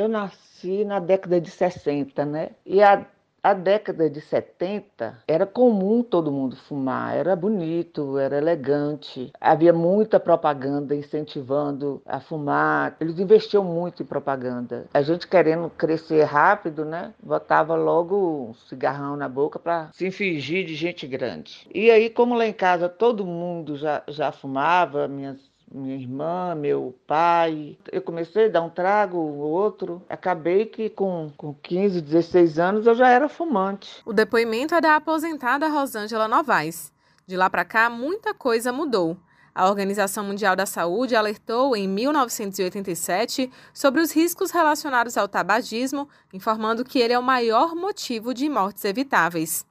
Eu nasci na década de 60, né? E a a década de 70 era comum todo mundo fumar, era bonito, era elegante. Havia muita propaganda incentivando a fumar. Eles investiam muito em propaganda. A gente querendo crescer rápido, né? Botava logo um cigarrão na boca para se fingir de gente grande. E aí, como lá em casa todo mundo já, já fumava, minhas minha irmã, meu pai. Eu comecei a dar um trago, outro. Acabei que com, com 15, 16 anos eu já era fumante. O depoimento é da aposentada Rosângela Novaes. De lá para cá, muita coisa mudou. A Organização Mundial da Saúde alertou em 1987 sobre os riscos relacionados ao tabagismo, informando que ele é o maior motivo de mortes evitáveis.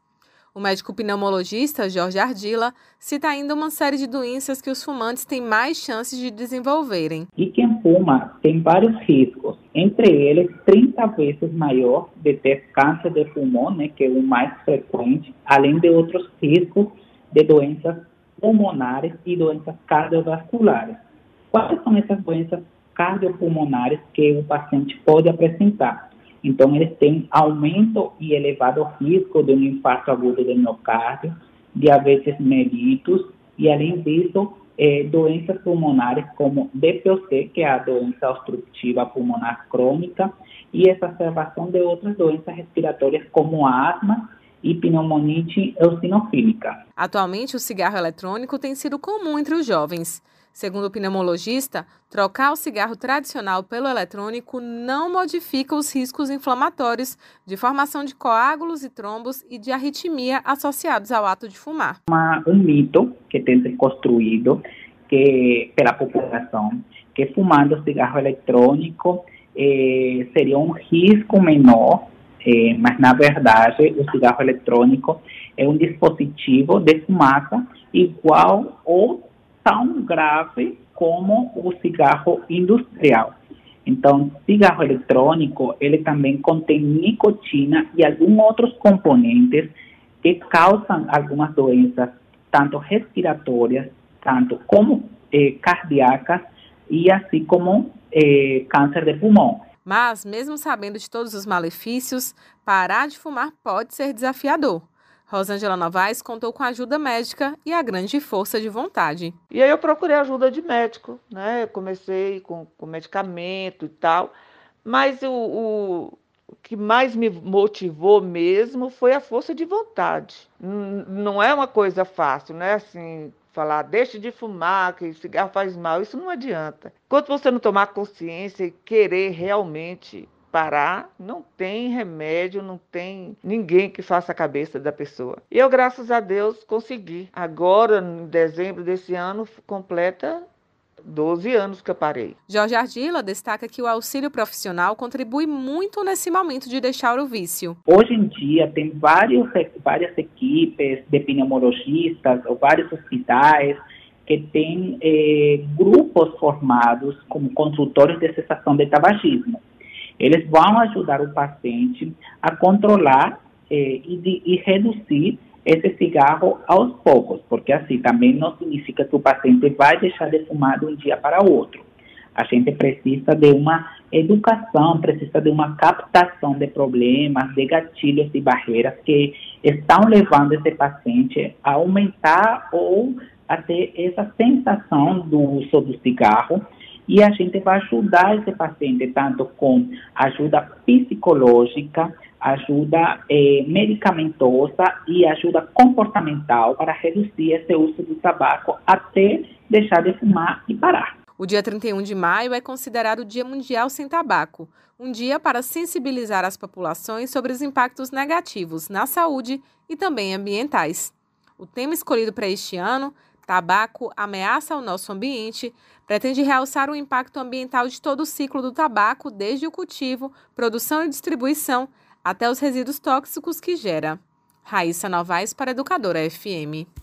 O médico pneumologista Jorge Ardila cita ainda uma série de doenças que os fumantes têm mais chances de desenvolverem. E quem fuma tem vários riscos, entre eles 30 vezes maior de ter câncer de pulmão, né, que é o mais frequente, além de outros riscos de doenças pulmonares e doenças cardiovasculares. Quais são essas doenças cardiopulmonares que o paciente pode apresentar? Então, eles têm aumento e elevado risco de um infarto agudo do miocárdio, diabetes mellitus e, além disso, é, doenças pulmonares como DPOC, que é a doença obstrutiva pulmonar crônica, e exacerbação de outras doenças respiratórias como asma e pneumonite eosinofílica. Atualmente, o cigarro eletrônico tem sido comum entre os jovens. Segundo o pneumologista, trocar o cigarro tradicional pelo eletrônico não modifica os riscos inflamatórios de formação de coágulos e trombos e de arritmia associados ao ato de fumar. Uma, um mito que tem se construído que, pela população que fumando cigarro eletrônico eh, seria um risco menor, eh, mas na verdade o cigarro eletrônico é um dispositivo de fumaça igual ou tão grave como o cigarro industrial. Então, cigarro eletrônico, ele também contém nicotina e alguns outros componentes que causam algumas doenças, tanto respiratórias, tanto como eh, cardíacas e assim como eh, câncer de pulmão. Mas, mesmo sabendo de todos os malefícios, parar de fumar pode ser desafiador. Rosângela Novaes contou com a ajuda médica e a grande força de vontade. E aí eu procurei ajuda de médico, né? Comecei com, com medicamento e tal, mas o, o, o que mais me motivou mesmo foi a força de vontade. N não é uma coisa fácil, né? Assim, falar deixe de fumar, que cigarro faz mal, isso não adianta. Enquanto você não tomar consciência e querer realmente parar, não tem remédio, não tem ninguém que faça a cabeça da pessoa. E eu, graças a Deus, consegui. Agora, em dezembro desse ano, completa 12 anos que eu parei. Jorge Ardila destaca que o auxílio profissional contribui muito nesse momento de deixar o vício. Hoje em dia, tem vários, várias equipes de pneumologistas ou vários hospitais que têm eh, grupos formados como consultores de cessação de tabagismo. Eles vão ajudar o paciente a controlar eh, e, de, e reduzir esse cigarro aos poucos, porque assim também não significa que o paciente vai deixar de fumar de um dia para o outro. A gente precisa de uma educação, precisa de uma captação de problemas, de gatilhos e barreiras que estão levando esse paciente a aumentar ou a ter essa sensação do uso do cigarro e a gente vai ajudar esse paciente tanto com ajuda psicológica, ajuda eh, medicamentosa e ajuda comportamental para reduzir esse uso do tabaco até deixar de fumar e parar. O dia 31 de maio é considerado o Dia Mundial Sem Tabaco, um dia para sensibilizar as populações sobre os impactos negativos na saúde e também ambientais. O tema escolhido para este ano Tabaco ameaça o nosso ambiente, pretende realçar o impacto ambiental de todo o ciclo do tabaco, desde o cultivo, produção e distribuição, até os resíduos tóxicos que gera. Raíssa Novaes para Educadora FM.